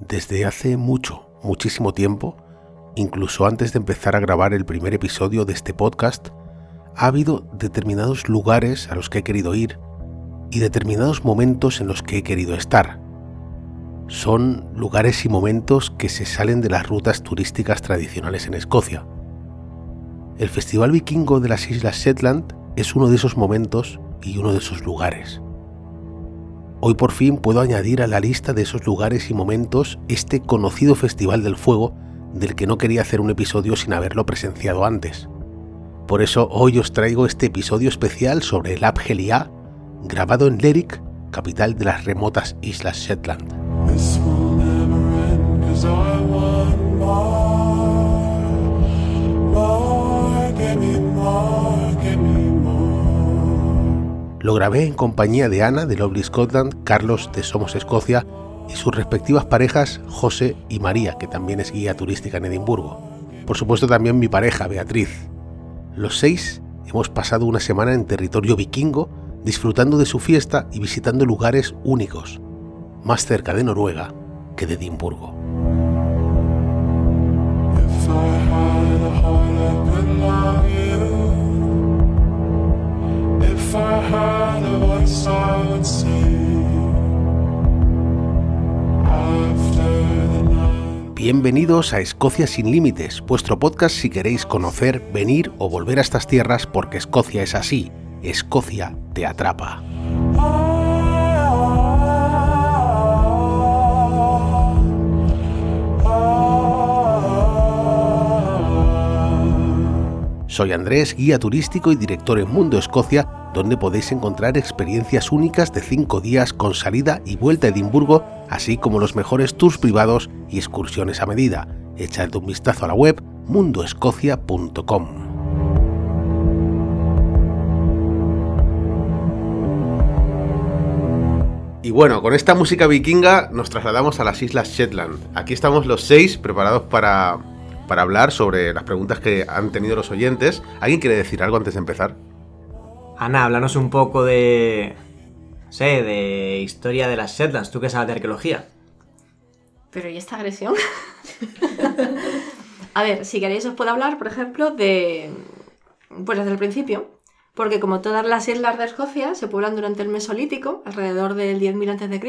Desde hace mucho, muchísimo tiempo, incluso antes de empezar a grabar el primer episodio de este podcast, ha habido determinados lugares a los que he querido ir y determinados momentos en los que he querido estar. Son lugares y momentos que se salen de las rutas turísticas tradicionales en Escocia. El Festival Vikingo de las Islas Shetland es uno de esos momentos y uno de esos lugares. Hoy por fin puedo añadir a la lista de esos lugares y momentos este conocido Festival del Fuego del que no quería hacer un episodio sin haberlo presenciado antes. Por eso hoy os traigo este episodio especial sobre el Abgelia, grabado en Lerwick, capital de las remotas Islas Shetland. Lo grabé en compañía de Ana de Lovely Scotland, Carlos de Somos Escocia y sus respectivas parejas José y María, que también es guía turística en Edimburgo. Por supuesto también mi pareja Beatriz. Los seis hemos pasado una semana en territorio vikingo, disfrutando de su fiesta y visitando lugares únicos, más cerca de Noruega que de Edimburgo. Bienvenidos a Escocia sin Límites, vuestro podcast si queréis conocer, venir o volver a estas tierras porque Escocia es así, Escocia te atrapa. Soy Andrés, guía turístico y director en Mundo Escocia, donde podéis encontrar experiencias únicas de 5 días con salida y vuelta a Edimburgo, así como los mejores tours privados y excursiones a medida. Echad un vistazo a la web mundoescocia.com. Y bueno, con esta música vikinga nos trasladamos a las Islas Shetland. Aquí estamos los seis preparados para para hablar sobre las preguntas que han tenido los oyentes. ¿Alguien quiere decir algo antes de empezar? Ana, háblanos un poco de. No sé, de historia de las Shetlands. ¿Tú qué sabes de arqueología? Pero ¿y esta agresión? A ver, si queréis os puedo hablar, por ejemplo, de. Pues desde el principio. Porque como todas las islas de Escocia se pueblan durante el Mesolítico, alrededor del 10.000 a.C.,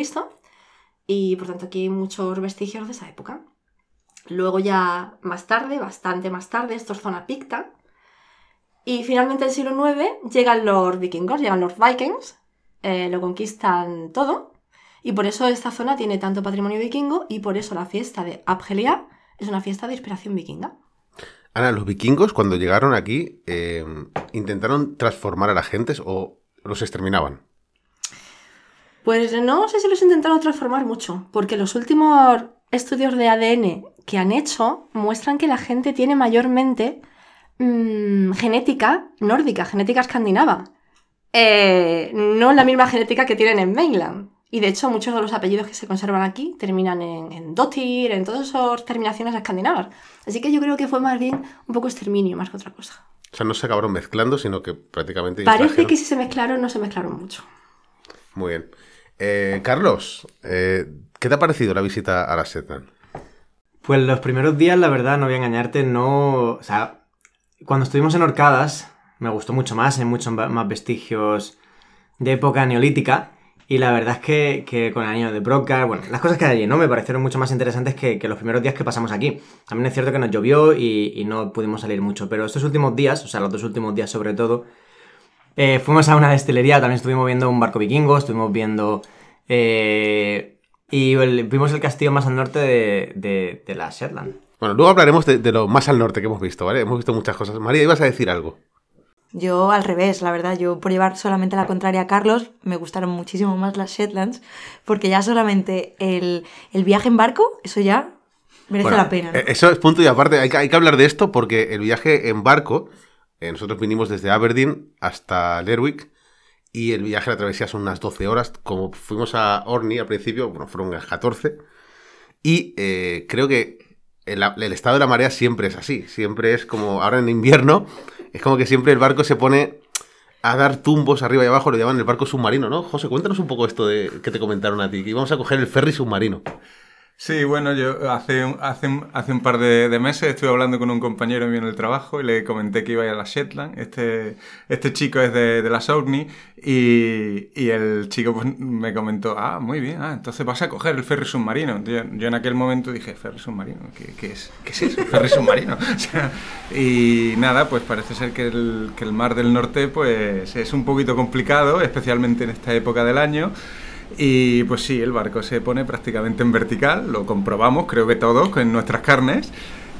y por tanto aquí hay muchos vestigios de esa época. Luego ya más tarde, bastante más tarde, esto es zona picta. Y finalmente en el siglo IX llegan los vikingos, llegan los vikings, eh, lo conquistan todo. Y por eso esta zona tiene tanto patrimonio vikingo y por eso la fiesta de Abgelia es una fiesta de inspiración vikinga. Ana, los vikingos cuando llegaron aquí eh, intentaron transformar a la gente o los exterminaban. Pues no sé si los intentaron transformar mucho, porque los últimos estudios de ADN que han hecho muestran que la gente tiene mayormente mm, genética nórdica, genética escandinava. Eh, no la misma genética que tienen en Mainland. Y de hecho, muchos de los apellidos que se conservan aquí terminan en, en Dottir, en todas esas terminaciones escandinavas. Así que yo creo que fue más bien un poco exterminio, más que otra cosa. O sea, no se acabaron mezclando, sino que prácticamente. Parece que si se mezclaron, no se mezclaron mucho. Muy bien. Eh, Carlos, eh, ¿qué te ha parecido la visita a la Setan? Pues los primeros días, la verdad, no voy a engañarte, no. O sea, cuando estuvimos en Orcadas, me gustó mucho más, hay muchos más vestigios de época neolítica. Y la verdad es que, con el año de Broca, bueno, las cosas que hay allí, ¿no? Me parecieron mucho más interesantes que, los primeros días que pasamos aquí. También es cierto que nos llovió y, no pudimos salir mucho, pero estos últimos días, o sea, los dos últimos días sobre todo, eh, fuimos a una destilería, también estuvimos viendo un barco vikingo, estuvimos viendo eh, y vimos el castillo más al norte de, la Shetland. Bueno, luego hablaremos de, lo más al norte que hemos visto, ¿vale? Hemos visto muchas cosas. María, ibas a decir algo. Yo al revés, la verdad, yo por llevar solamente la contraria a Carlos, me gustaron muchísimo más las Shetlands, porque ya solamente el, viaje en barco, eso ya merece la pena. Eh, eso es punto y aparte, hay que, hablar de esto porque el viaje en barco, eh, nosotros vinimos desde Aberdeen hasta Lerwick, y el viaje, la travesía son unas 12 horas. Como fuimos a Orny al principio, bueno, fueron unas 14. Y eh, creo que el, estado de la marea siempre es así. Siempre es como, ahora en invierno, es como que siempre el barco se pone a dar tumbos arriba y abajo, lo llaman el barco submarino, ¿no? José, cuéntanos un poco esto de que te comentaron a ti, que íbamos a coger el ferry submarino. Sí, bueno, yo hace, hace, hace un par de, de meses estuve hablando con un compañero mío en el trabajo y le comenté que iba a ir a la Shetland. Este, este chico es de, de la Saugny y, y el chico pues, me comentó, ah, muy bien, ah, entonces vas a coger el ferry submarino. Yo, en aquel momento dije, ferry submarino, ¿qué, qué es, ¿qué es eso? Ferry submarino. Y nada, pues parece ser que el, que el mar del norte pues es un poquito complicado, especialmente en esta época del año. Y pues sí, el barco se pone prácticamente en vertical, lo comprobamos, creo que todos, con nuestras carnes.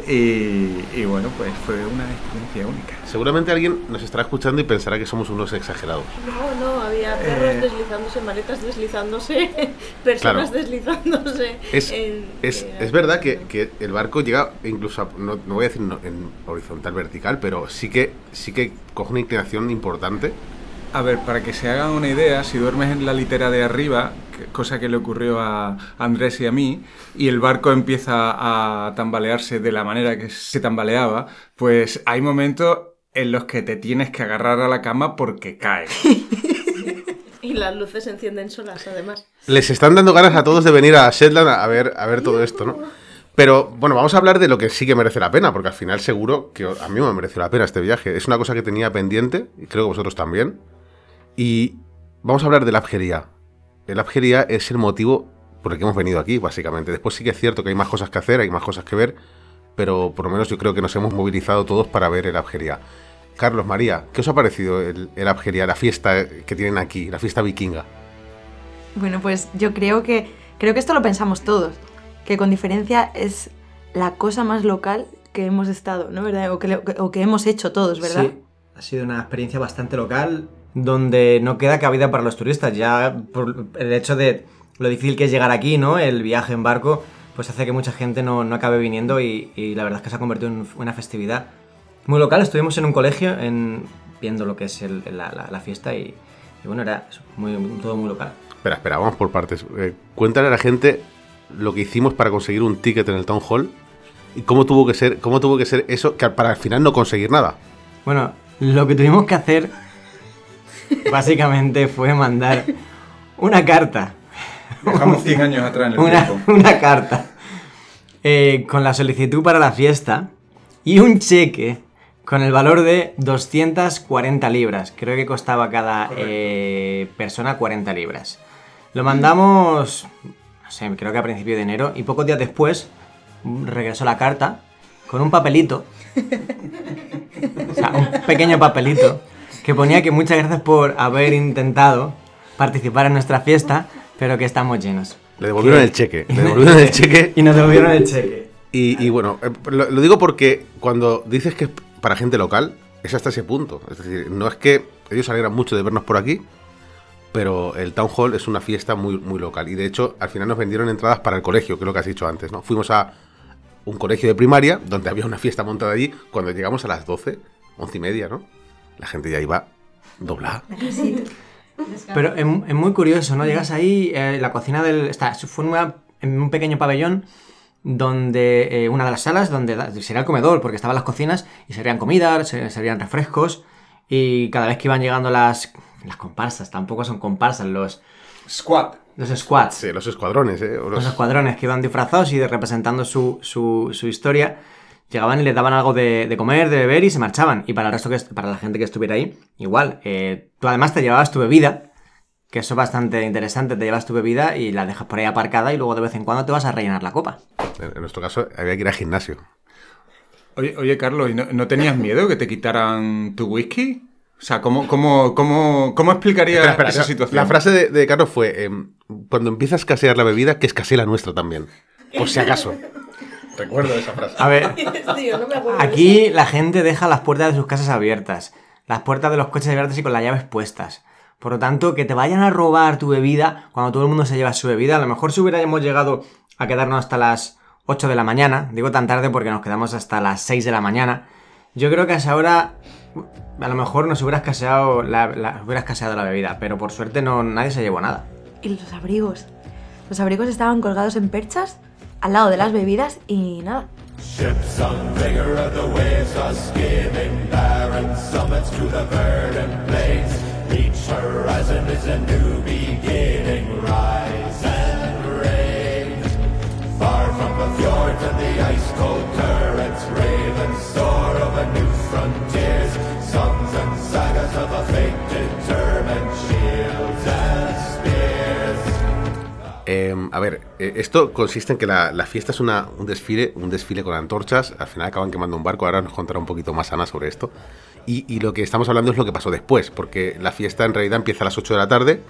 Y, y bueno, pues fue una experiencia única. Seguramente alguien nos estará escuchando y pensará que somos unos exagerados. No, no, había perros Eh. deslizándose, maletas deslizándose, personas Claro. deslizándose. Es, en- es, en- es verdad que, que el barco llega incluso, a- no, no voy a decir no- en horizontal vertical, pero sí que, sí que coge una inclinación importante. A ver, para que se hagan una idea, si duermes en la litera de arriba, cosa que le ocurrió a Andrés y a mí, y el barco empieza a tambalearse de la manera que se tambaleaba, pues hay momentos en los que te tienes que agarrar a la cama porque cae. Y las luces se encienden solas, además. Les están dando ganas a todos de venir a Shetland a ver, a ver todo esto, ¿no? Pero bueno, vamos a hablar de lo que sí que merece la pena, porque al final seguro que a mí me mereció la pena este viaje. Es una cosa que tenía pendiente, y creo que vosotros también. Y vamos a hablar de la Abjería. El Abjería es el motivo por el que hemos venido aquí, básicamente. Después sí que es cierto que hay más cosas que hacer, hay más cosas que ver, pero por lo menos yo creo que nos hemos movilizado todos para ver el Abjería. Carlos, María, ¿qué os ha parecido el, el Abjería, la fiesta que tienen aquí, la fiesta vikinga? Bueno, pues yo creo que creo que esto lo pensamos todos, que con diferencia es la cosa más local que hemos estado, ¿no? ¿Verdad? O que, o que hemos hecho todos, ¿verdad? Sí, ha sido una experiencia bastante local donde no queda cabida para los turistas. Ya por el hecho de lo difícil que es llegar aquí, ¿no? El viaje en barco, pues hace que mucha gente no, no acabe viniendo y, y la verdad es que se ha convertido en una festividad muy local. Estuvimos en un colegio en, viendo lo que es el- la, la- la fiesta y, y bueno, era muy, todo muy local. Espera, espera, vamos por partes. Eh, cuéntale a la gente lo que hicimos para conseguir un ticket en el Town Hall y cómo tuvo que ser, cómo tuvo que ser eso que para al final no conseguir nada. Bueno, lo que tuvimos que hacer básicamente fue mandar una carta Dejamos 100 años atrás en el una, tiempo. una carta eh, con la solicitud para la fiesta y un cheque con el valor de 240 libras. Creo que costaba cada eh, persona 40 libras. Lo mandamos, no sé, creo que a principio de enero y pocos días después regresó la carta con un papelito. O sea, un pequeño papelito que ponía que muchas gracias por haber intentado participar en nuestra fiesta, pero que estamos llenos. Le devolvieron el cheque, le devolvieron el cheque Y nos devolvieron el cheque. y, y bueno, eh, lo, lo digo porque cuando dices que es para gente local, es hasta ese punto. Es decir, no es que ellos se alegran mucho de vernos por aquí, pero el Town Hall es una fiesta muy, muy local. Y de hecho, al final nos vendieron entradas para el colegio, que es lo que has dicho antes, ¿no? Fuimos a un colegio de primaria donde había una fiesta montada allí. Cuando llegamos a las 12, 11 y media, ¿no? La gente ya iba doblada. Pero es, es muy curioso, ¿no? Llegas ahí, eh, la cocina del... Está, fue en, una- en un pequeño pabellón donde eh, una de las salas donde sería el comedor, porque estaban las cocinas y servían comida, se- servían refrescos y cada vez que iban llegando las, las comparsas, tampoco son comparsas, los, Squad. los squads, Sí, los escuadrones, ¿eh? Los los- escuadrones que iban disfrazados y representando su, su, su historia, llegaban y les daban algo de, de comer, de beber y se marchaban. Y para el resto que para la gente que estuviera ahí, igual. eh, tú además te llevabas tu bebida, que eso es bastante interesante, te llevas tu bebida y la dejas por ahí aparcada y luego de vez en cuando te vas a rellenar la copa. En en nuestro caso, había que ir al gimnasio. Oye, oye, Carlos, ¿y no, no tenías miedo que te quitaran tu whisky? O sea, ¿cómo, cómo, cómo, cómo explicaría Espera, espera, esa la- situación? La frase de, de Carlos fue: em, Cuando empieza a escasear la bebida, que escasee la nuestra también. Por si acaso. Recuerdo esa frase. A ver, Tío, no me acuerdo de aquí la gente deja las puertas de sus casas abiertas, las puertas de los coches abiertas y con las llaves puestas. Por lo tanto, que te vayan a robar tu bebida cuando todo el mundo se lleva su bebida, a lo mejor si hubiéramos llegado a quedarnos hasta las 8 de la mañana, digo tan tarde porque nos quedamos hasta las 6 de la mañana, yo creo que a esa hora a lo mejor nos hubiera escaseado la, la- hubiera escaseado la bebida, pero por suerte no, nadie se llevó nada. Y los abrigos. Los abrigos estaban colgados en perchas al lado de las bebidas y nada. A ver, eh, esto consiste en que la, la fiesta es una, un desfile, un desfile con antorchas. Al final acaban quemando un barco. Ahora nos contará un poquito más Ana sobre esto. Y, y lo que estamos hablando es lo que pasó después, porque la fiesta en realidad empieza a las 8 de la tarde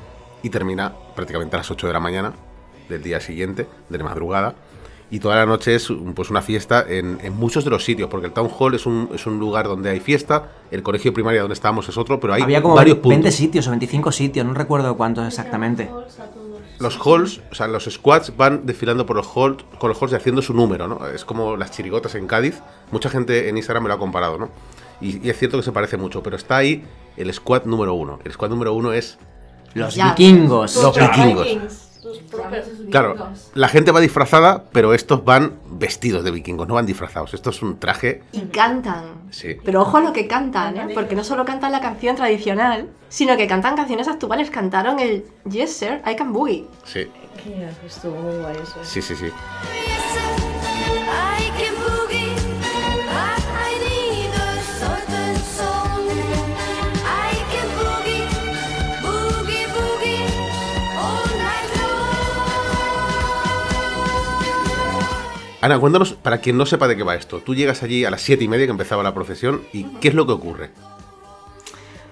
y termina prácticamente a las 8 de la mañana del día siguiente, de la madrugada. Y toda la noche es pues una fiesta en, en muchos de los sitios, porque el Town Hall es un, es un lugar donde hay fiesta, el colegio primario donde estábamos es otro, pero hay Había como varios 20 puntos. sitios o 25 sitios, no recuerdo cuántos exactamente. Los halls, o sea, los squads van desfilando por los halls, con los halls y haciendo su número, ¿no? Es como las chirigotas en Cádiz. Mucha gente en Instagram me lo ha comparado, ¿no? Y, y es cierto que se parece mucho, pero está ahí el squad número uno. El squad número uno es Los Ya. vikingos. los vikingos. Propios- Claro, la gente va disfrazada, pero estos van vestidos de vikingos, no van disfrazados. Esto es un traje. Y cantan. Sí. Pero ojo a lo que cantan, ¿eh? Porque no solo cantan la canción tradicional, sino que cantan canciones actuales. Cantaron el Yes Sir, I Can Boogie. Sí, Estuvo muy guay eso. sí, sí. sí. I can Ana, cuéntanos, para quien no sepa de qué va esto. Tú llegas allí a las siete y media que empezaba la procesión y ¿qué es lo que ocurre?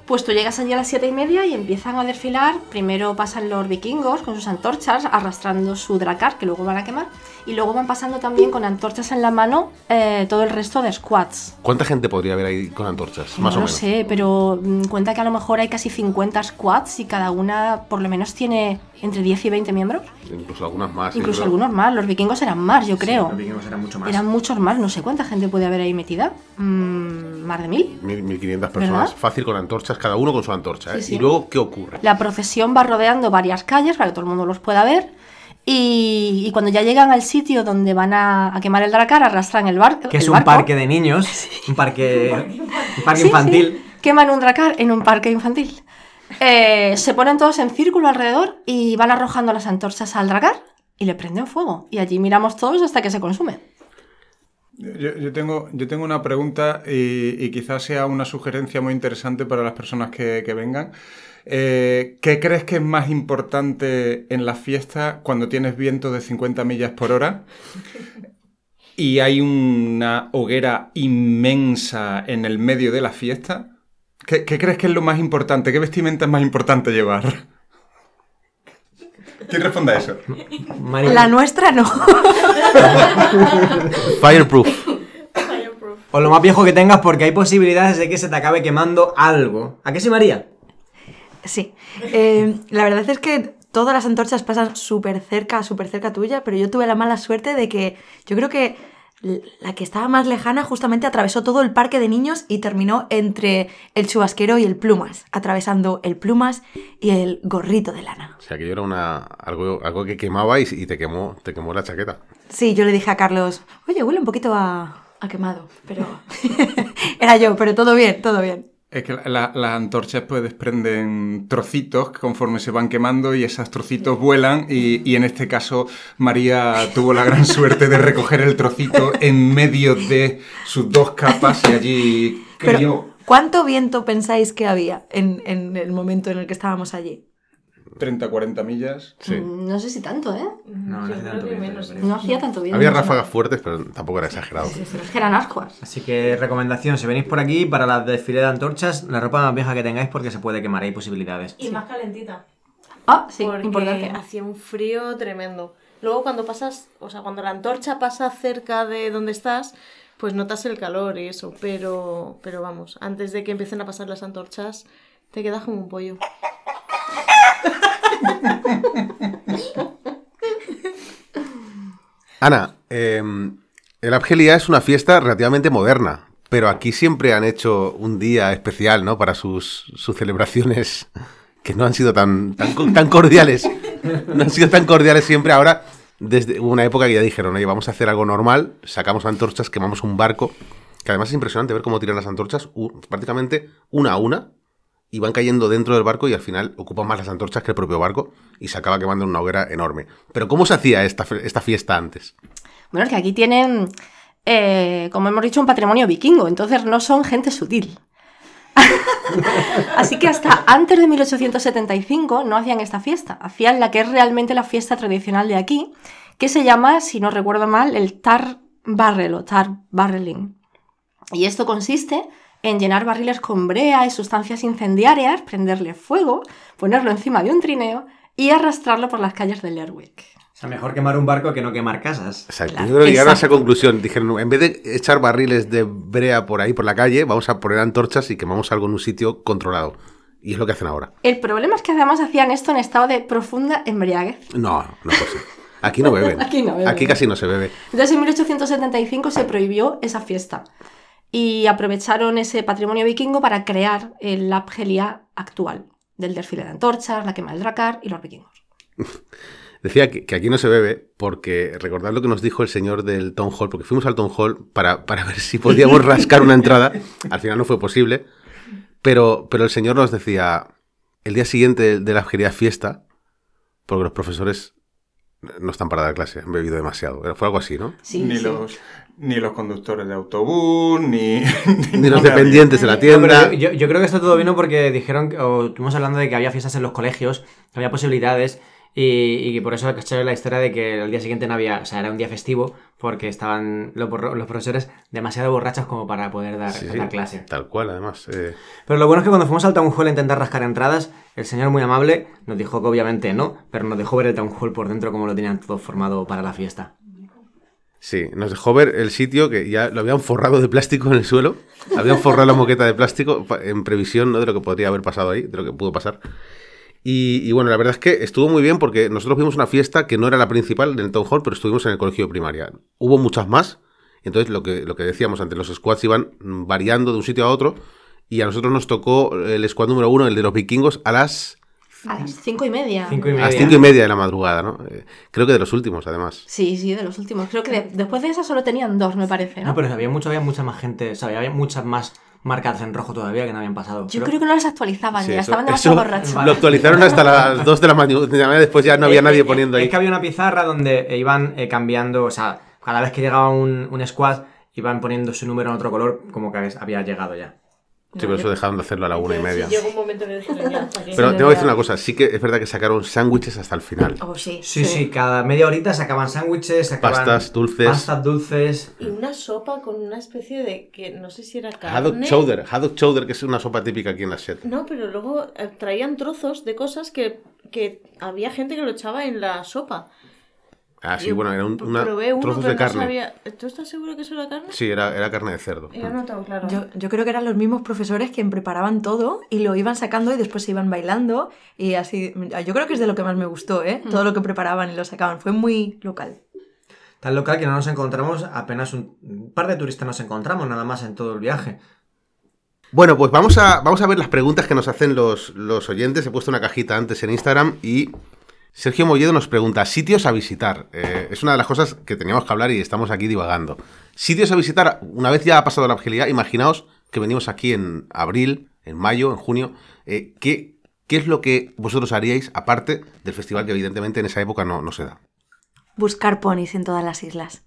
Pues tú llegas allí a las siete y media y empiezan a desfilar. Primero pasan los vikingos con sus antorchas arrastrando su dracar que luego van a quemar. Y luego van pasando también con antorchas en la mano eh, todo el resto de squads. ¿Cuánta gente podría haber ahí con antorchas? Más no o sé, pero mm, cuenta que a lo mejor hay casi 50 squads y cada una por lo menos tiene entre 10 y 20 miembros. Incluso algunas más. Incluso algunos más. Los vikingos eran más, yo creo. Los vikingos eran mucho más. Eran muchos más, no sé cuánta gente puede haber ahí metida. Mm, más de mil. Mil- 1500 personas, ¿Verdad? fácil con antorchas, cada uno con su antorcha. ¿eh? Sí, sí. Y luego, ¿qué ocurre? La procesión va rodeando varias calles para que todo el mundo los pueda ver. Y, y cuando ya llegan al sitio donde van a, a quemar el dracar, arrastran el, bar, Que es un barco. parque de niños, un parque, un parque Sí, infantil. sí. Queman un dracar en un parque infantil. Eh, se ponen todos en círculo alrededor y van arrojando las antorchas al dracar y le prenden fuego. Y allí miramos todos hasta que se consume. Yo, yo tengo, yo tengo una pregunta y, y quizás sea una sugerencia muy interesante para las personas que, que vengan. Eh, ¿Qué crees que es más importante en la fiesta cuando tienes viento de 50 millas por hora y hay una hoguera inmensa en el medio de la fiesta? ¿Qué, qué crees que es lo más importante? ¿Qué vestimenta es más importante llevar? ¿Quién responde a eso? La nuestra no. Fireproof. O lo más viejo que tengas porque hay posibilidades de que se te acabe quemando algo. ¿A qué sí, María? Sí. Eh, la verdad es que todas las antorchas pasan súper cerca, súper cerca tuya, pero yo tuve la mala suerte de que yo creo que la que estaba más lejana justamente atravesó todo el parque de niños y terminó entre el chubasquero y el plumas, atravesando el plumas y el gorrito de lana. O sea, que yo era una, algo, algo que quemaba y, y te, quemó, te quemó la chaqueta. Sí, yo le dije a Carlos, oye, huele un poquito a, a quemado, pero era yo, pero todo bien, todo bien. Es que la- las antorchas pues desprenden trocitos conforme se van quemando y esos trocitos vuelan y, y en este caso María tuvo la gran suerte de recoger el trocito en medio de sus dos capas y allí Pero, crió ¿cuánto viento pensáis que había en, en el momento en el que estábamos allí? 30, 40 millas. Sí. Mm, No sé si tanto, ¿eh? No, no creo tanto viento, menos. No hacía tanto bien. Había ráfagas fuertes, pero tampoco era exagerado. Pero es que eran ascuas. Así que recomendación, si venís por aquí para la desfile de antorchas, la ropa más vieja que tengáis porque se puede quemar, hay posibilidades. Y más calentita. Ah, sí, porque importante. hacía un frío tremendo. Luego cuando pasas, o sea, cuando la antorcha pasa cerca de donde estás, pues notas el calor y eso, pero, pero vamos, antes de que empiecen a pasar las antorchas, te quedas como un pollo. Ana, eh, el Abgelia es una fiesta relativamente moderna, pero aquí siempre han hecho un día especial, ¿no? Para sus, celebraciones que no han sido tan, tan, co- tan cordiales. No han sido tan cordiales siempre. Ahora, desde una época que ya dijeron, oye, vamos a hacer algo normal, sacamos antorchas, quemamos un barco, que además es impresionante ver cómo tiran las antorchas prácticamente una a una y van cayendo dentro del barco y al final ocupan más las antorchas que el propio barco y se acaba quemando en una hoguera enorme. Pero ¿cómo se hacía esta, esta fiesta antes? Bueno, es que aquí tienen, eh, como hemos dicho, un patrimonio vikingo, entonces no son gente sutil. Así que hasta antes de 1875 no hacían esta fiesta, hacían la que es realmente la fiesta tradicional de aquí, que se llama, si no recuerdo mal, el tar barrel o tar barreling. Y esto consiste en llenar barriles con brea y sustancias incendiarias, prenderle fuego, ponerlo encima de un trineo y arrastrarlo por las calles de Lerwick. O sea, mejor quemar un barco que no quemar casas. Exacto. Claro, Yo creo que llegaron a esa conclusión. Dijeron, en vez de echar barriles de brea por ahí, por la calle, vamos a poner antorchas y quemamos algo en un sitio controlado. Y es lo que hacen ahora. El problema es que además hacían esto en estado de profunda embriaguez. No, no puede ser. Aquí no beben. Aquí no beben. Aquí casi no se bebe. Entonces en 1875 se prohibió esa fiesta y aprovecharon ese patrimonio vikingo para crear el Abgelia actual, del desfile de antorchas, la quema del dracar y los vikingos. Decía que, que aquí no se bebe porque recordad lo que nos dijo el señor del Town Hall, porque fuimos al Town Hall para, para ver si podíamos rascar una entrada. Al final no fue posible. Pero, pero el señor nos decía, el día siguiente de la Algeria fiesta, porque los profesores no están para dar clase, han bebido demasiado. Fue algo así, ¿no? Sí, ni, sí. Los, ni los conductores de autobús, ni... Ni los dependientes de la tienda. yo, yo- yo creo que esto todo vino porque dijeron, que- o estuvimos hablando de que había fiestas en los colegios, que había posibilidades, y, y por eso caché la historia de que el día siguiente no había, o sea, era un día festivo, porque estaban los, los profesores demasiado borrachos como para poder dar, Sí, dar clase. Tal cual, además. eh, Pero lo bueno es que cuando fuimos al Town Hall a intentar rascar entradas, el señor muy amable nos dijo que obviamente no, pero nos dejó ver el Town Hall por dentro como lo tenían todo formado para la fiesta. Sí, nos dejó ver el sitio que ya lo habían forrado de plástico en el suelo. Habían forrado la moqueta de plástico en previsión ¿no? de lo que podría haber pasado ahí, de lo que pudo pasar. Y, y bueno, la verdad es que estuvo muy bien porque nosotros vimos una fiesta que no era la principal del Town Hall, pero estuvimos en el colegio de primaria. Hubo muchas más. Entonces, lo que, lo que decíamos antes, los squads iban variando de un sitio a otro. Y a nosotros nos tocó el squad número uno, el de los vikingos, a las, A las cinco y media. Cinco y a las cinco y media de la madrugada, ¿no? Eh, creo que de los últimos, además. Sí, sí, de los últimos. Creo que de- después de esa solo tenían dos, me parece. ¿no? No, pero había mucho, había mucha más gente, o sea, había muchas más marcadas en rojo todavía que no habían pasado. Yo creo que no las actualizaban Sí, ya, eso- estaban demasiado borrachos. Lo actualizaron hasta las 2 de la mañana. Después ya no había Eh, nadie eh, poniendo Es ahí. que había una pizarra donde iban eh, cambiando, o sea, cada vez que llegaba un, un squad, iban poniendo su número en otro color, como que había llegado ya. Sí, pero eso dejaron de hacerlo a la una y media. Llegó un momento que ya, hasta aquí. Pero Sí, tengo que decir una cosa, sí que es verdad que sacaron sándwiches hasta el final. Oh, sí. Sí, sí, cada media horita sacaban sándwiches, sacaban Pastas, dulces. pastas dulces. Y una sopa con una especie de que no sé si era carne. Haddock chowder, haddock chowder, que es una sopa típica aquí en la Shed. No, pero luego eh, traían trozos de cosas que, que había gente que lo echaba en la sopa. Ah, sí, Yo bueno, eran un, una- uno, trozos de no carne. sabía- ¿Tú estás seguro que eso era carne? Sí, era, era carne de cerdo. Yo no tengo claro. Yo, yo creo que eran los mismos profesores quien preparaban todo y lo iban sacando y después se iban bailando y así. Yo creo que es de lo que más me gustó, ¿eh? Todo lo que preparaban y lo sacaban. Fue muy local. Tan local que no nos encontramos, apenas un, un par de turistas nos encontramos nada más en todo el viaje. Bueno, pues vamos a, vamos a ver las preguntas que nos hacen los, los oyentes. He puesto una cajita antes en Instagram y Sergio Molledo nos pregunta, sitios a visitar. Eh, es una de las cosas que teníamos que hablar y estamos aquí divagando. Sitios a visitar, una vez ya ha pasado la Argelia, imaginaos que venimos aquí en abril, en mayo, en junio. eh, ¿qué, ¿Qué es lo que vosotros haríais aparte del festival que evidentemente en esa época no, no se da? Buscar ponis en todas las islas.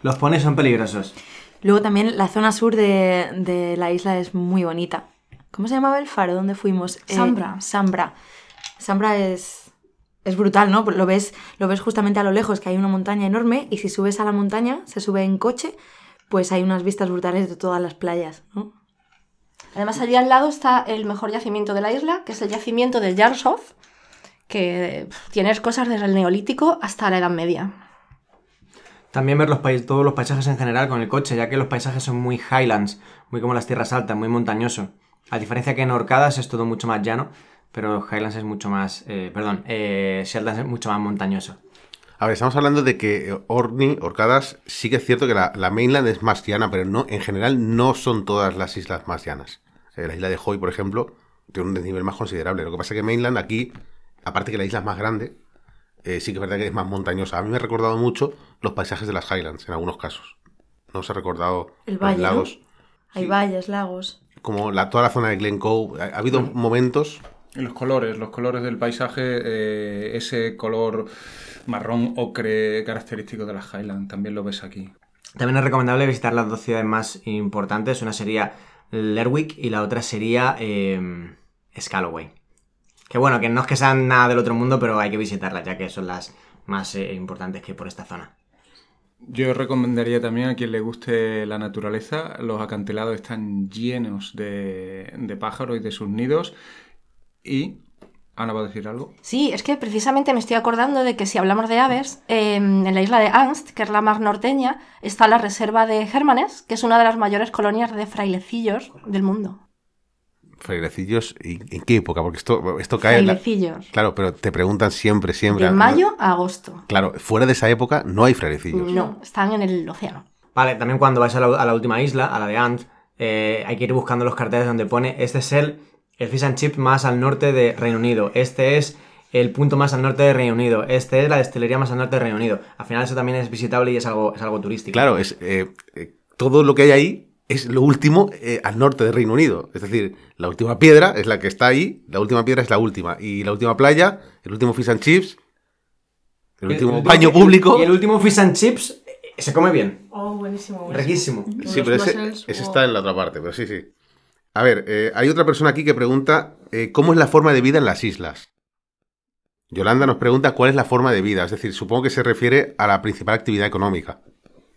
Los ponis son peligrosos. Luego también la zona sur de, de la isla es muy bonita. ¿Cómo se llamaba el faro donde fuimos? Eh, Sambra. Sambra. Sambra es, es brutal, ¿no? Lo ves, lo ves justamente a lo lejos, que hay una montaña enorme, y si subes a la montaña, se sube en coche, pues hay unas vistas brutales de todas las playas, ¿no? Además, allí al lado está el mejor yacimiento de la isla, que es el yacimiento de Jarshof, que pf, tienes cosas desde el Neolítico hasta la Edad Media. También ver los todos los paisajes en general con el coche, ya que los paisajes son muy highlands, muy como las tierras altas, muy montañoso. A diferencia que en Orcadas es todo mucho más llano, pero Highlands es mucho más, eh, perdón, eh, Shetlands es mucho más montañoso. A ver, estamos hablando de que eh, Orkney, Orcadas, sí que es cierto que la, la mainland es más llana, pero no, en general no son todas las islas más llanas. Eh, la isla de Hoy, por ejemplo, tiene un desnivel más considerable. Lo que pasa es que mainland aquí, aparte que la isla es más grande, eh, sí que es verdad que es más montañosa. A mí me ha recordado mucho los paisajes de las Highlands, en algunos casos. No os ha recordado El los valle, ¿no? lagos. Hay Sí. valles, lagos. Como la, toda la zona de Glen Cove. Ha, ha habido momentos... Los colores, los colores del paisaje, eh, ese color marrón ocre característico de las Highlands, también lo ves aquí. También es recomendable visitar las dos ciudades más importantes. Una sería Lerwick y la otra sería eh, Scalloway. Que bueno, que no es que sean nada del otro mundo, pero hay que visitarlas ya que son las más eh, importantes que hay por esta zona. Yo recomendaría también a quien le guste la naturaleza, los acantilados están llenos de, de pájaros y de sus nidos. Y. Ana va a decir algo. Sí, es que precisamente me estoy acordando de que si hablamos de aves, eh, en la isla de Angst, que es la más norteña, está la reserva de Gérmanes, que es una de las mayores colonias de frailecillos del mundo. Frailecillos, ¿y ¿en qué época? Porque esto, esto cae... en la- Frailecillos. Claro, pero te preguntan siempre, siempre. De mayo a agosto. Claro, fuera de esa época no hay frailecillos. No, están en el océano. Vale, también cuando vais a la, a la última isla, a la de Ant, eh, hay que ir buscando los carteles donde pone este es el, el fish and chip más al norte de Reino Unido, este es el punto más al norte de Reino Unido, este es la destilería más al norte de Reino Unido. Al final eso también es visitable y es algo, es algo turístico. Claro, es, eh, eh, todo lo que hay ahí es lo último eh, al norte de Reino Unido. Es decir, la última piedra es la que está ahí, la última piedra es la última. Y la última playa, el último fish and chips, el último baño público. Y el último fish and chips se come bien, Oh, buenísimo. buenísimo. riquísimo. Sí, pero ese, ese está en la otra parte, pero sí, sí. A ver, eh, hay otra persona aquí que pregunta eh, cómo es la forma de vida en las islas. Yolanda nos pregunta cuál es la forma de vida, es decir, supongo que se refiere a la principal actividad económica.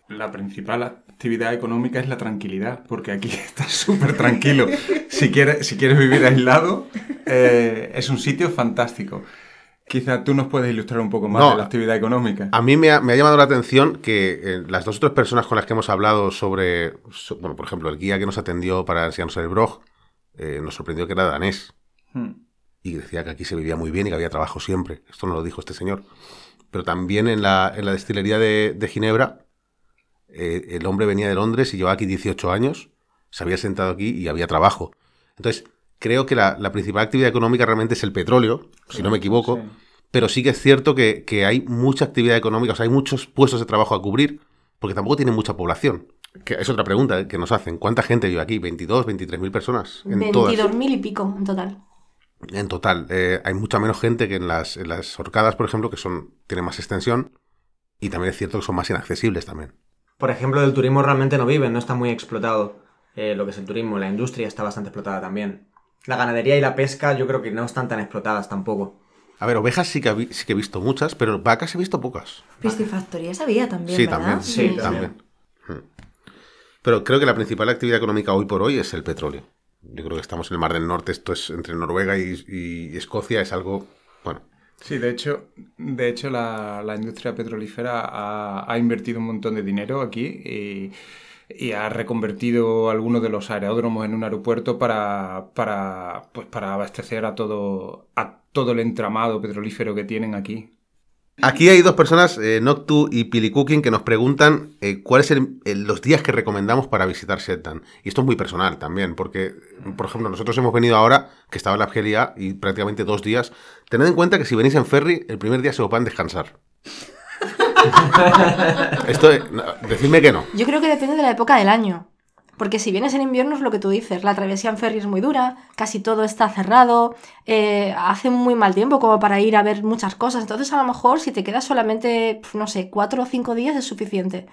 La principal actividad económica es la tranquilidad, porque aquí estás súper tranquilo. Si quieres, si quieres vivir aislado, eh, es un sitio fantástico. Quizá tú nos puedes ilustrar un poco más No. de la actividad económica. A mí me ha, me ha llamado la atención que eh, las dos o tres personas con las que hemos hablado sobre, so- bueno, por ejemplo, el guía que nos atendió para enseñarnos el blog, eh, nos sorprendió que era danés. Hmm. y decía que aquí se vivía muy bien y que había trabajo siempre. Esto no lo dijo este señor. Pero también en la, en la destilería de, de Ginebra, eh, el hombre venía de Londres y llevaba aquí 18 años, se había sentado aquí y había trabajo. Entonces, creo que la, la principal actividad económica realmente es el petróleo, si no me equivoco, Sí. pero sí que es cierto que, que hay mucha actividad económica, o sea, hay muchos puestos de trabajo a cubrir, porque tampoco tiene mucha población. Que es otra pregunta que nos hacen. ¿Cuánta gente vive aquí? ¿22, 23 mil personas? En todas. 22.000 y pico en total. En total, eh, hay mucha menos gente que en las, en las horcadas, por ejemplo, que son tienen más extensión y también es cierto que son más inaccesibles también. Por ejemplo, del turismo realmente no viven, no está muy explotado eh, lo que es el turismo. La industria está bastante explotada también. La ganadería y la pesca yo creo que no están tan explotadas tampoco. A ver, ovejas sí que, sí que he visto muchas, pero vacas he visto pocas. Piscifactorías había también, sí, ¿verdad? también. Sí, Sí, también. Hmm. Pero creo que la principal actividad económica hoy por hoy es el petróleo. Yo creo que estamos en el Mar del Norte, esto es entre Noruega y, y Escocia, es algo, bueno, Sí, de hecho, de hecho la, la industria petrolífera ha, ha invertido un montón de dinero aquí y, y ha reconvertido algunos de los aeródromos en un aeropuerto para, para, pues para abastecer a todo, a todo el entramado petrolífero que tienen aquí. Aquí hay dos personas, eh, Noctu y Pilicooking, que nos preguntan eh, cuáles son los días que recomendamos para visitar Shetland. Y esto es muy personal también, porque, por ejemplo, nosotros hemos venido ahora, que estaba en la Argelia, y prácticamente dos días. Tened en cuenta que si venís en ferry, el primer día se os van a descansar. esto, decidme que no. Yo creo que depende de la época del año. Porque si vienes en invierno es lo que tú dices, la travesía en ferry es muy dura, casi todo está cerrado, eh, hace muy mal tiempo como para ir a ver muchas cosas, entonces a lo mejor si te quedas solamente, no sé, cuatro o cinco días es suficiente.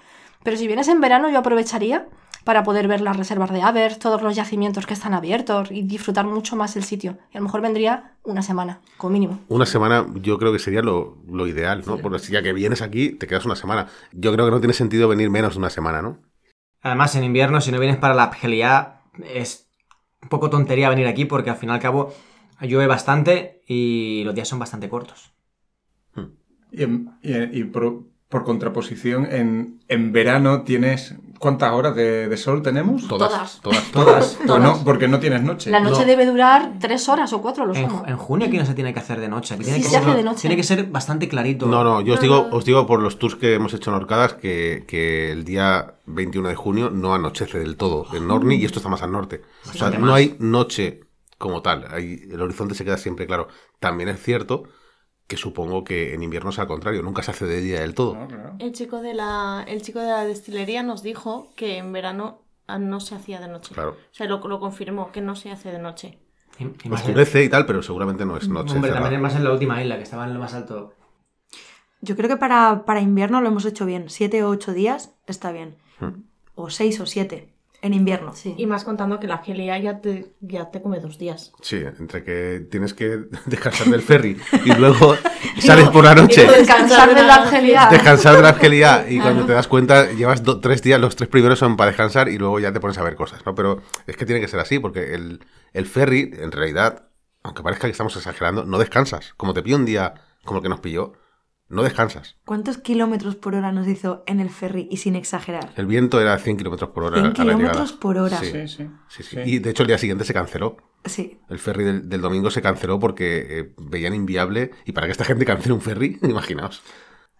Pero si vienes en verano yo aprovecharía para poder ver las reservas de Avers, todos los yacimientos que están abiertos y disfrutar mucho más el sitio. Y a lo mejor vendría una semana, como mínimo. Una semana yo creo que sería lo, lo ideal, ¿no? Porque si ya que vienes aquí, te quedas una semana. Yo creo que no tiene sentido venir menos de una semana, ¿no? Además, en invierno, si no vienes para la Argelia, es un poco tontería venir aquí porque al fin y al cabo llueve bastante y los días son bastante cortos. Y, en- y y por, por contraposición, en, en verano tienes... ¿Cuántas horas de, de sol tenemos? Todas. Todas. Todas. Pues no, porque no tienes noche. La noche no. debe durar tres horas o cuatro, lo En, sumo. en junio aquí no se tiene que hacer de noche. Aquí tiene, Sí, que se ser, hace de noche. tiene que ser bastante clarito. No, no, yo os digo, os digo por los tours que hemos hecho en Orcadas que, que el día 21 de junio no anochece del todo en Norni y esto está más al norte. O sea, no hay noche como tal, hay, el horizonte se queda siempre claro. También es cierto que supongo que en invierno es al contrario, nunca se hace de día del todo. No, claro. El chico de la, el chico de la destilería nos dijo que en verano ah, no se hacía de noche. Claro. O sea, lo, lo confirmó, que no se hace de noche. Y- Oscurece y tal, pero seguramente no es noche. Hombre, también más en la última isla, que estaba en lo más alto. Yo creo que para, para invierno lo hemos hecho bien. Siete o ocho días está bien. Hmm. O seis o siete. En invierno. Sí. Y más contando que la Argelia ya te, ya te come dos días. Sí, entre que tienes que descansar del ferry y luego sales por la noche, Descansar de la Argelia. descansar de la argelía y cuando te das cuenta llevas do- tres días, los tres primeros son para descansar y luego ya te pones a ver cosas, ¿no? Pero es que tiene que ser así porque el, el ferry, en realidad, aunque parezca que estamos exagerando, no descansas. Como te pilla un día como el que nos pilló, no descansas. ¿Cuántos kilómetros por hora nos hizo en el ferry? Y sin exagerar. El viento era 100 kilómetros por hora. 100 a la llegada. kilómetros por hora. Sí, Sí, sí. sí, sí. Sí. Y de hecho el día siguiente se canceló. Sí. El ferry del, del domingo se canceló porque eh, veían inviable. Y para que esta gente cancele un ferry, imaginaos.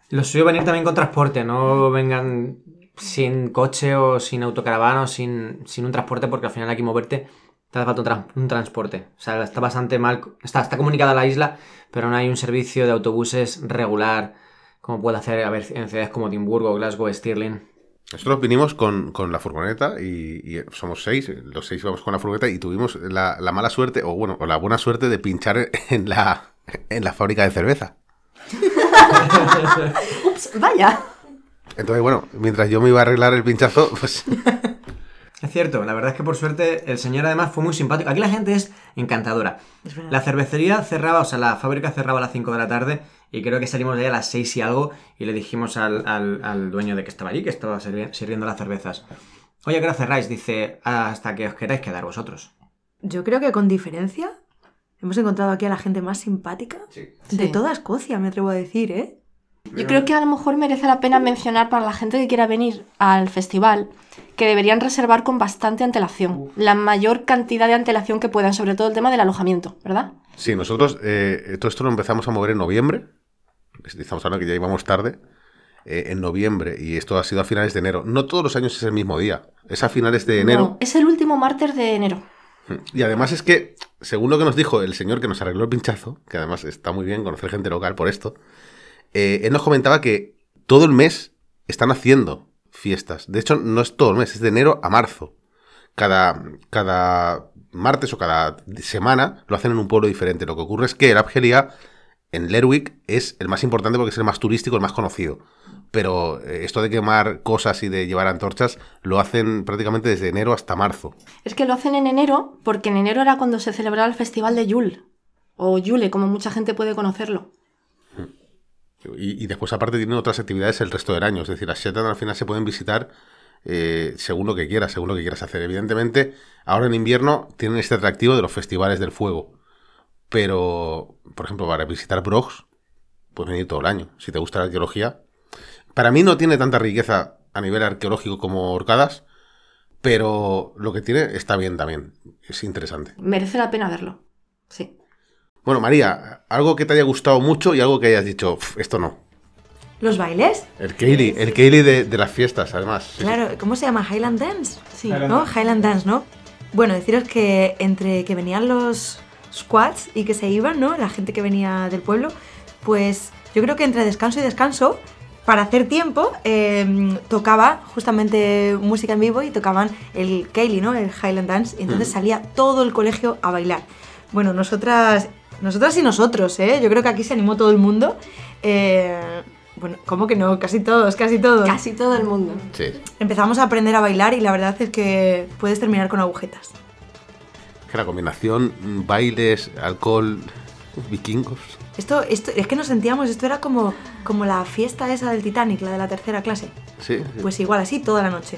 Lo suyo venir también con transporte, no vengan sin coche o sin autocaravana o sin, sin un transporte, porque al final aquí moverte te hace falta un, tran- un transporte. O sea, está bastante mal, está, está comunicada la isla, pero no hay un servicio de autobuses regular como puede hacer a ver, en ciudades como Edimburgo, Glasgow, Stirling. Nosotros vinimos con, con la furgoneta y, y somos seis, los seis íbamos con la furgoneta y tuvimos la, la mala suerte, o bueno, o la buena suerte de pinchar en la, en la fábrica de cerveza. Ups, vaya. Entonces, bueno, mientras yo me iba a arreglar el pinchazo, pues Es cierto, la verdad es que por suerte el señor además fue muy simpático. Aquí la gente es encantadora. Es. La cervecería cerraba, o sea, la fábrica cerraba a las 5 de la tarde y creo que salimos de ahí a las 6 y algo y le dijimos al, al- al dueño de que estaba allí, que estaba sirvi- sirviendo las cervezas. Oye, ¿qué hora cerráis? Dice, hasta que os queráis quedar vosotros. Yo creo que con diferencia hemos encontrado aquí a la gente más simpática de Sí. toda Escocia, me atrevo a decir, ¿eh? Yo creo que a lo mejor merece la pena mencionar para la gente que quiera venir al festival que deberían reservar con bastante antelación. La mayor cantidad de antelación que puedan, sobre todo el tema del alojamiento, ¿verdad? sí, nosotros eh, todo esto lo empezamos a mover en noviembre. Estamos hablando que ya íbamos tarde. eh, en noviembre y esto ha sido a finales de enero. No todos los años es el mismo día, es a finales de enero. No, es el último martes de enero. Y además es que, según lo que nos dijo el señor que nos arregló el pinchazo, que además está muy bien conocer gente local por esto, eh, él nos comentaba que todo el mes están haciendo fiestas. De hecho, no es todo el mes, es de enero a marzo. Cada, cada martes o cada semana lo hacen en un pueblo diferente. Lo que ocurre es que el Abgelia en Lerwick es el más importante porque es el más turístico, el más conocido. Pero eh, esto de quemar cosas y de llevar antorchas lo hacen prácticamente desde enero hasta marzo. Es que lo hacen en enero porque en enero era cuando se celebraba el festival de Yule. O Yule, como mucha gente puede conocerlo. Y, después, aparte, tienen otras actividades el resto del año. Es decir, las Shetland al final se pueden visitar eh, según lo que quieras, según lo que quieras hacer. Evidentemente, ahora en invierno tienen este atractivo de los festivales del fuego. Pero, por ejemplo, para visitar Brogs, puedes venir todo el año. Si te gusta la arqueología. Para mí no tiene tanta riqueza a nivel arqueológico como Orcadas, pero lo que tiene está bien también. Es interesante. Merece la pena verlo. Sí. Bueno, María, algo que te haya gustado mucho y algo que hayas dicho, "Uf, esto no. ¿Los bailes? El Kaylee, el Kaylee de, de las fiestas, además. Claro, ¿cómo se llama? Highland Dance. Sí. ¿No? Highland Dance, ¿no? Bueno, deciros que entre que venían los squads y que se iban, ¿no? La gente que venía del pueblo, pues yo creo que entre descanso y descanso, para hacer tiempo, eh, tocaba justamente música en vivo y tocaban el Kaylee, ¿no? El Highland Dance, y entonces salía todo el colegio a bailar. Bueno, nosotras, nosotras y nosotros, ¿eh? Yo creo que aquí se animó todo el mundo. Eh, bueno, ¿cómo que no? Casi todos, casi todos. Casi todo el mundo. Sí. Empezamos a aprender a bailar y la verdad es que puedes terminar con agujetas. Que la combinación, mm, bailes, alcohol, vikingos. Esto, esto, es que nos sentíamos, esto era como, como la fiesta esa del Titanic, la de la tercera clase. Sí. sí. Pues igual así toda la noche.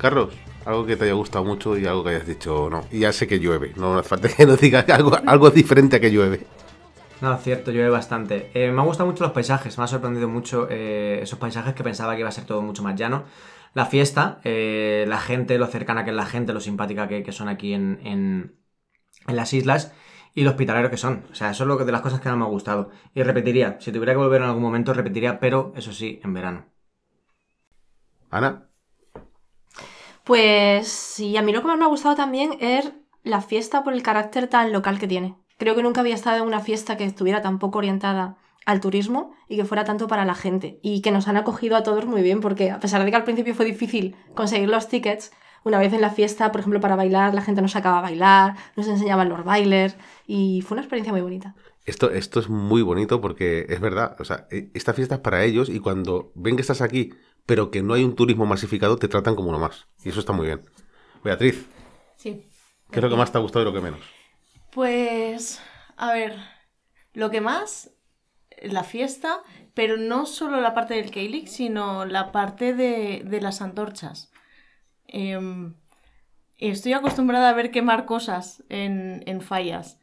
Carlos, algo que te haya gustado mucho y algo que hayas dicho no. Y ya sé que llueve, no hace falta que nos digas algo, algo diferente a que llueve. No, es cierto, llueve bastante. Eh, me han gustado mucho los paisajes, me ha sorprendido mucho eh, esos paisajes que pensaba que iba a ser todo mucho más llano. La fiesta, eh, la gente, lo cercana que es la gente, lo simpática que, que son aquí en, en- en las islas y lo hospitalero que son. O sea, eso es lo que de las cosas que más me ha gustado. Y repetiría, si tuviera que volver en algún momento, repetiría, pero eso sí, en verano. Ana, Pues sí, a mí lo que más me ha gustado también es la fiesta por el carácter tan local que tiene. Creo que nunca había estado en una fiesta que estuviera tan poco orientada al turismo y que fuera tanto para la gente. Y que nos han acogido a todos muy bien, porque a pesar de que al principio fue difícil conseguir los tickets, Una vez en la fiesta, por ejemplo, para bailar, la gente nos sacaba a bailar, nos enseñaban los bailes y fue una experiencia muy bonita. Esto, esto es muy bonito porque es verdad, o sea, e- esta fiesta es para ellos y cuando ven que estás aquí, pero que no hay un turismo masificado, te tratan como uno más. Y eso está muy bien. Beatriz, Sí. ¿qué es lo que más te ha gustado y lo que menos? Pues, a ver, lo que más, la fiesta, pero no solo la parte del Keilig, sino la parte de, de las antorchas. Em, estoy acostumbrada a ver quemar cosas en, en fallas.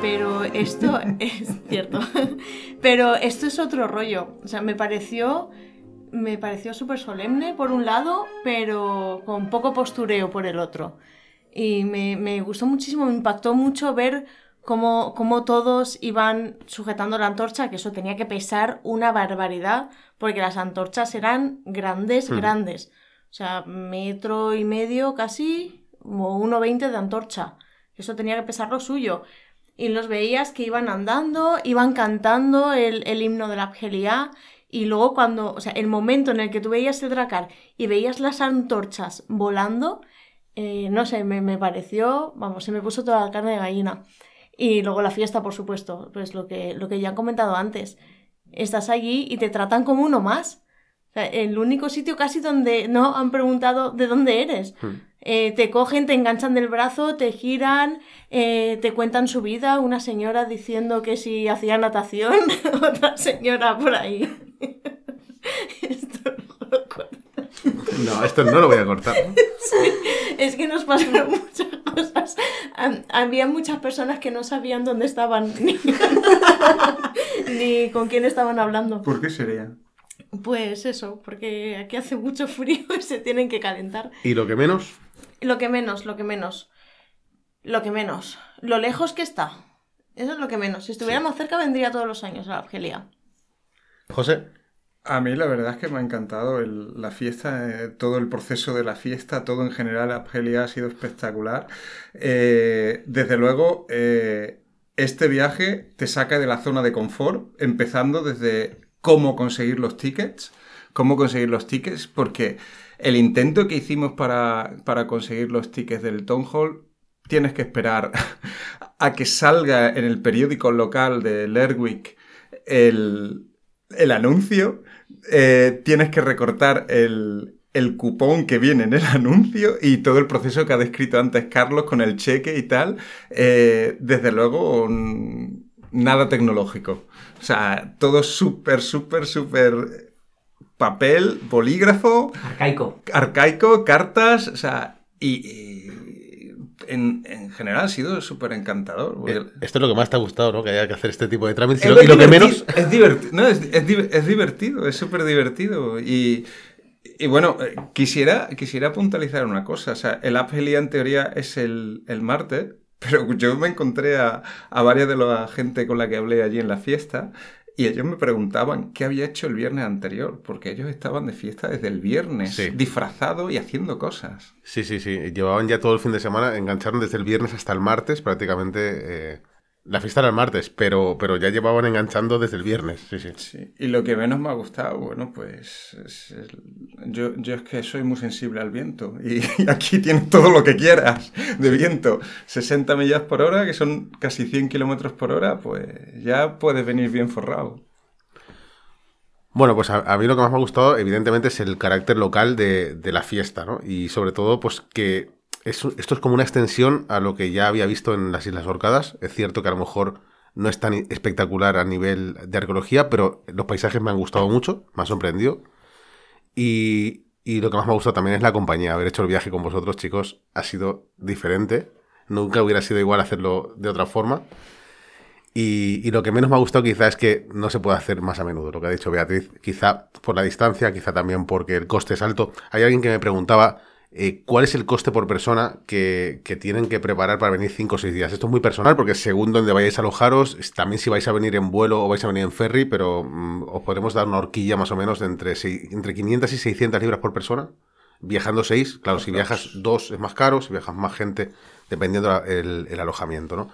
Pero esto es cierto. Pero esto es otro rollo. O sea, me pareció. Me pareció súper solemne por un lado, pero con poco postureo por el otro. Y me, me gustó muchísimo, me impactó mucho ver cómo, cómo todos iban sujetando la antorcha, que eso tenía que pesar una barbaridad, porque las antorchas eran grandes, Hmm. grandes. O sea, metro y medio casi, o 1,20 de antorcha. Eso tenía que pesar lo suyo. Y los veías que iban andando, iban cantando el, el himno de la Abgelia. Y luego cuando, o sea, el momento en el que tú veías el dracar y veías las antorchas volando, eh, no sé, me, me pareció, vamos, se me puso toda la carne de gallina. Y luego la fiesta, por supuesto, pues lo que, lo que ya han comentado antes. Estás allí y te tratan como uno más. El único sitio casi donde no han preguntado de dónde eres. Hmm. Eh, te cogen, te enganchan del brazo, te giran, eh, te cuentan su vida. Una señora diciendo que si hacía natación, otra señora por ahí. Esto no lo cuento. No, esto no lo voy a cortar. Es que nos pasaron muchas cosas. Am- Había muchas personas que no sabían dónde estaban ni, ni con quién estaban hablando. ¿Por qué sería? Pues eso, porque aquí hace mucho frío y se tienen que calentar. ¿Y lo que menos? Lo que menos, lo que menos. Lo que menos. Lo lejos que está. Eso es lo que menos. Si estuviera más cerca vendría todos los años a la Argelia. José, A mí la verdad es que me ha encantado el- la fiesta, eh, todo el proceso de la fiesta, todo en general, Argelia ha sido espectacular. Eh, desde luego, eh, este viaje te saca de la zona de confort, empezando desde cómo conseguir los tickets, cómo conseguir los tickets, porque el intento que hicimos para, para conseguir los tickets del Town Hall, tienes que esperar a que salga en el periódico local de Lerwick el, el anuncio, eh, tienes que recortar el, el cupón que viene en el anuncio y todo el proceso que ha descrito antes Carlos con el cheque y tal. eh, desde luego, nada tecnológico. O sea, todo súper, súper, súper papel, bolígrafo, Arcaico. arcaico, cartas, o sea, y, y en, en general ha sido súper encantador. porque- eh, esto es lo que más te ha gustado, ¿no? Que haya que hacer este tipo de trámites. Y lo, y lo que menos... Es divertido. No, es, es es divertido, es súper divertido. Y, y bueno, eh, quisiera, quisiera puntualizar una cosa. O sea, el Apgelia en teoría es el, el martes, pero yo me encontré a, a varias de la gente con la que hablé allí en la fiesta. Y ellos me preguntaban qué había hecho el viernes anterior, porque ellos estaban de fiesta desde el viernes, Sí. disfrazados y haciendo cosas. Sí, sí, sí. Llevaban ya todo el fin de semana, engancharon desde el viernes hasta el martes prácticamente. eh, La fiesta era el martes, pero, pero ya llevaban enganchando desde el viernes. Sí, sí. Sí, y lo que menos me ha gustado, bueno, pues es el- yo, yo es que soy muy sensible al viento y, y aquí tienes todo lo que quieras de viento. 60 millas por hora, que son casi 100 kilómetros por hora, pues ya puedes venir bien forrado. Bueno, pues a, a mí lo que más me ha gustado, evidentemente, es el carácter local de, de la fiesta, ¿no? Y sobre todo, pues que esto es como una extensión a lo que ya había visto en las Islas Orcadas. Es cierto que a lo mejor no es tan espectacular a nivel de arqueología, pero los paisajes me han gustado mucho, me ha sorprendido. Y, y lo que más me ha gustado también es la compañía. Haber hecho el viaje con vosotros, chicos, ha sido diferente. Nunca hubiera sido igual hacerlo de otra forma. Y, y lo que menos me ha gustado quizá es que no se puede hacer más a menudo, lo que ha dicho Beatriz. Quizá por la distancia, quizá también porque el coste es alto. Hay alguien que me preguntaba eh, cuál es el coste por persona que, que tienen que preparar para venir 5 o 6 días. Esto es muy personal porque según donde vayáis a alojaros, también si vais a venir en vuelo o vais a venir en ferry, pero mm, os podemos dar una horquilla más o menos de entre, entre 500 y 600 libras por persona. Viajando 6, claro, si viajas 2 es más caro, si viajas más gente, dependiendo la- el, el alojamiento, ¿no?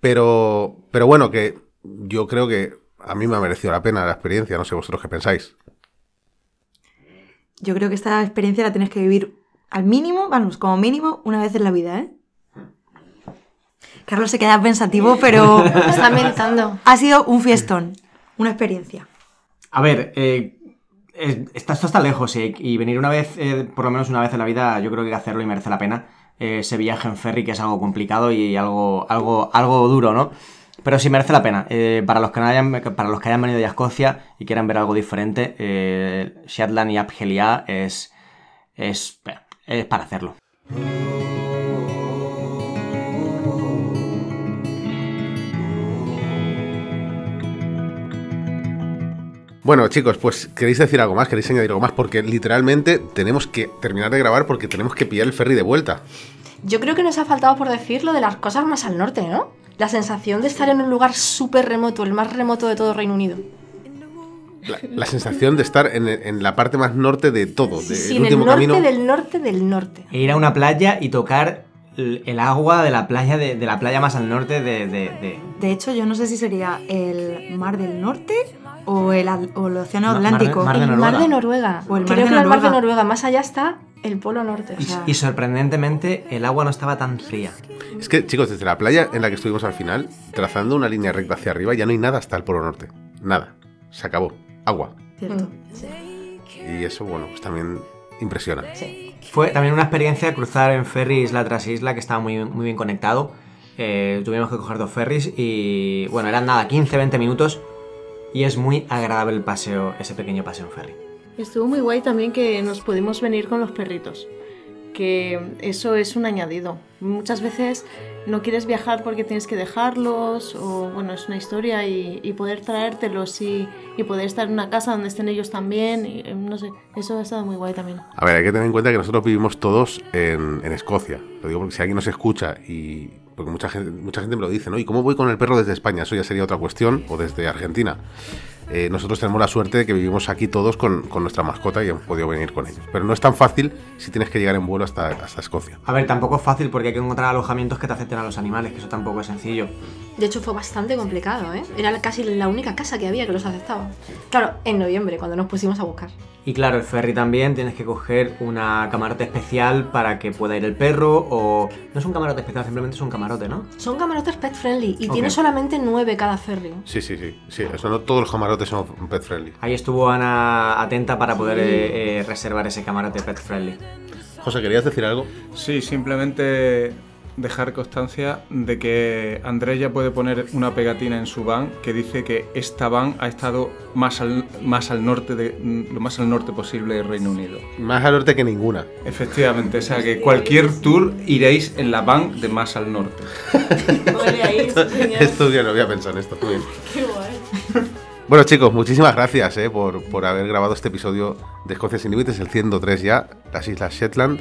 Pero, pero bueno, que yo creo que a mí me ha merecido la pena la experiencia, no sé vosotros qué pensáis. yo creo que esta experiencia la tienes que vivir al mínimo, vamos, como mínimo, una vez en la vida, ¿eh? Carlos se queda pensativo, pero Está meditando. ha sido un fiestón, una experiencia. A ver, eh, es- está- esto está lejos eh, y venir una vez, eh, por lo menos una vez en la vida, yo creo que hay que hacerlo y merece la pena. Eh, ese viaje en ferry que es algo complicado y algo, algo, algo duro, ¿no? Pero sí merece la pena. Eh, para, los que no hayan, para los que hayan venido ya a Escocia y quieran ver algo diferente, eh, Shetland y Abgelia es, es, es para hacerlo. Bueno, chicos, pues queréis decir algo más, queréis añadir algo más, porque literalmente tenemos que terminar de grabar porque tenemos que pillar el ferry de vuelta. Yo creo que nos ha faltado por decir lo de las cosas más al norte, ¿no? La sensación de estar en un lugar súper remoto, el más remoto de todo Reino Unido. La, la sensación de estar en, en la parte más norte de todo, Sí, del sí, en el último norte camino. del norte del norte. E ir a una playa y tocar el el agua de la playa de, de la playa más al norte de- de- de, De hecho, yo no sé si sería el Mar del Norte o el, o el Océano Mar de- Atlántico. Mar de el Noruega. mar de Noruega. O el mar Creo de que el mar de Noruega. Noruega. Más allá está el polo norte. o Y, sea, y sorprendentemente el agua no estaba tan fría. Es que, chicos, desde la playa en la que estuvimos al final, trazando una línea recta hacia arriba, ya no hay nada hasta el Polo Norte. Nada. Se acabó. Agua. Cierto. mm, Y eso, bueno, pues también impresiona. sí. Fue también una experiencia cruzar en ferry isla tras isla que estaba muy, muy bien conectado. Eh, tuvimos que coger dos ferries y bueno, eran nada, 15-20 minutos y es muy agradable el paseo, ese pequeño paseo en ferry. Estuvo muy guay también que nos pudimos venir con los perritos. Que eso es un añadido. Muchas veces no quieres viajar porque tienes que dejarlos, o bueno, es una historia, y, y poder traértelos y, y poder estar en una casa donde estén ellos también, y, eh, no sé, eso ha estado muy guay también. A ver, hay que tener en cuenta que nosotros vivimos todos en, en Escocia. Lo digo porque si alguien nos escucha y. Porque mucha gente, mucha gente me lo dice, ¿no? ¿Y cómo voy con el perro desde España? Eso ya sería otra cuestión, o desde Argentina. Eh, nosotros tenemos la suerte de que vivimos aquí todos con, con nuestra mascota y hemos podido venir con ellos. Pero no es tan fácil si tienes que llegar en vuelo hasta, hasta Escocia. A ver, tampoco es fácil porque hay que encontrar alojamientos que te acepten a los animales, que eso tampoco es sencillo. De hecho, fue bastante complicado, ¿eh? Era casi la única casa que había que los aceptaba. Claro, en noviembre, cuando nos pusimos a buscar. Y claro, el ferry también tienes que coger una camarote especial para que pueda ir el perro o... No es un camarote especial, simplemente es un camarote, ¿no? Son camarotes pet friendly y tiene solamente nueve cada ferry. Sí, sí, sí. sí eso no todos los camarotes son pet friendly. Ahí estuvo Ana atenta para poder eh, eh, reservar ese camarote pet friendly. José, ¿querías decir algo? Sí, simplemente dejar constancia de que Andrés ya puede poner una pegatina en su van que dice que esta van ha estado más al, más al norte de lo más al norte posible del Reino Unido. Más al norte que ninguna. Efectivamente, o sea que cualquier tour iréis en la van de más al norte. Esto, esto ya lo había pensado en esto. Qué guay. Bueno chicos, muchísimas gracias eh, por, por haber grabado este episodio de Escocia sin Límites, el 103 ya, las Islas Shetland.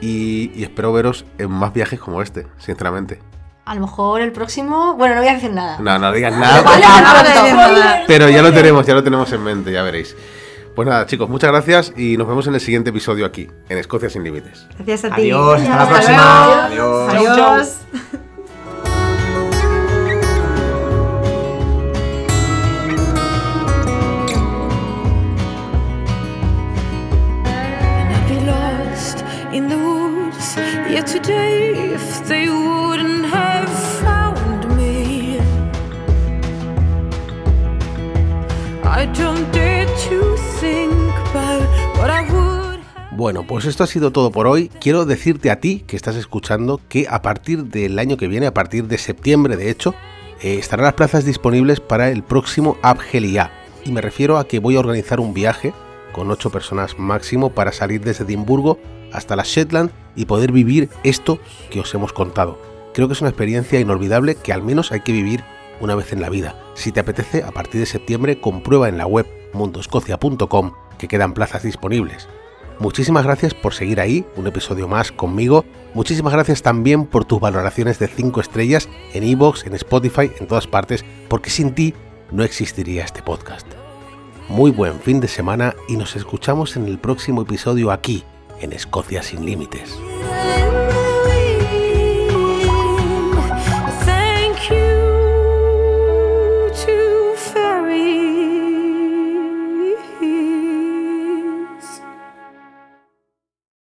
Y, y espero veros en más viajes como este, sinceramente. A lo mejor el próximo. Bueno, no voy a decir nada. No, no digas nada, Vale, Ah, pronto. pero ya lo tenemos, ya lo tenemos en mente, ya veréis. Pues nada chicos, muchas gracias y nos vemos en el siguiente episodio aquí, en Escocia sin Límites. Gracias a ti. Adiós, hasta la próxima. Adiós. Adiós. Yet today, if they wouldn't have found me. Bueno, pues esto ha sido todo por hoy. Quiero decirte a ti que estás escuchando que a partir del año que viene, a partir de septiembre de hecho, eh, estarán las plazas disponibles para el próximo Abgelia. Y me refiero a que voy a organizar un viaje con 8 personas máximo para salir desde Edimburgo hasta las Shetland y poder vivir esto que os hemos contado. Creo que es una experiencia inolvidable que al menos hay que vivir una vez en la vida. Si te apetece, a partir de septiembre comprueba en la web mundoscocia.com que quedan plazas disponibles. Muchísimas gracias por seguir ahí, un episodio más conmigo. Muchísimas gracias también por tus valoraciones de 5 estrellas en iVoox, en Spotify, en todas partes, porque sin ti no existiría este podcast. Muy buen fin de semana y nos escuchamos en el próximo episodio aquí, en Escocia sin límites.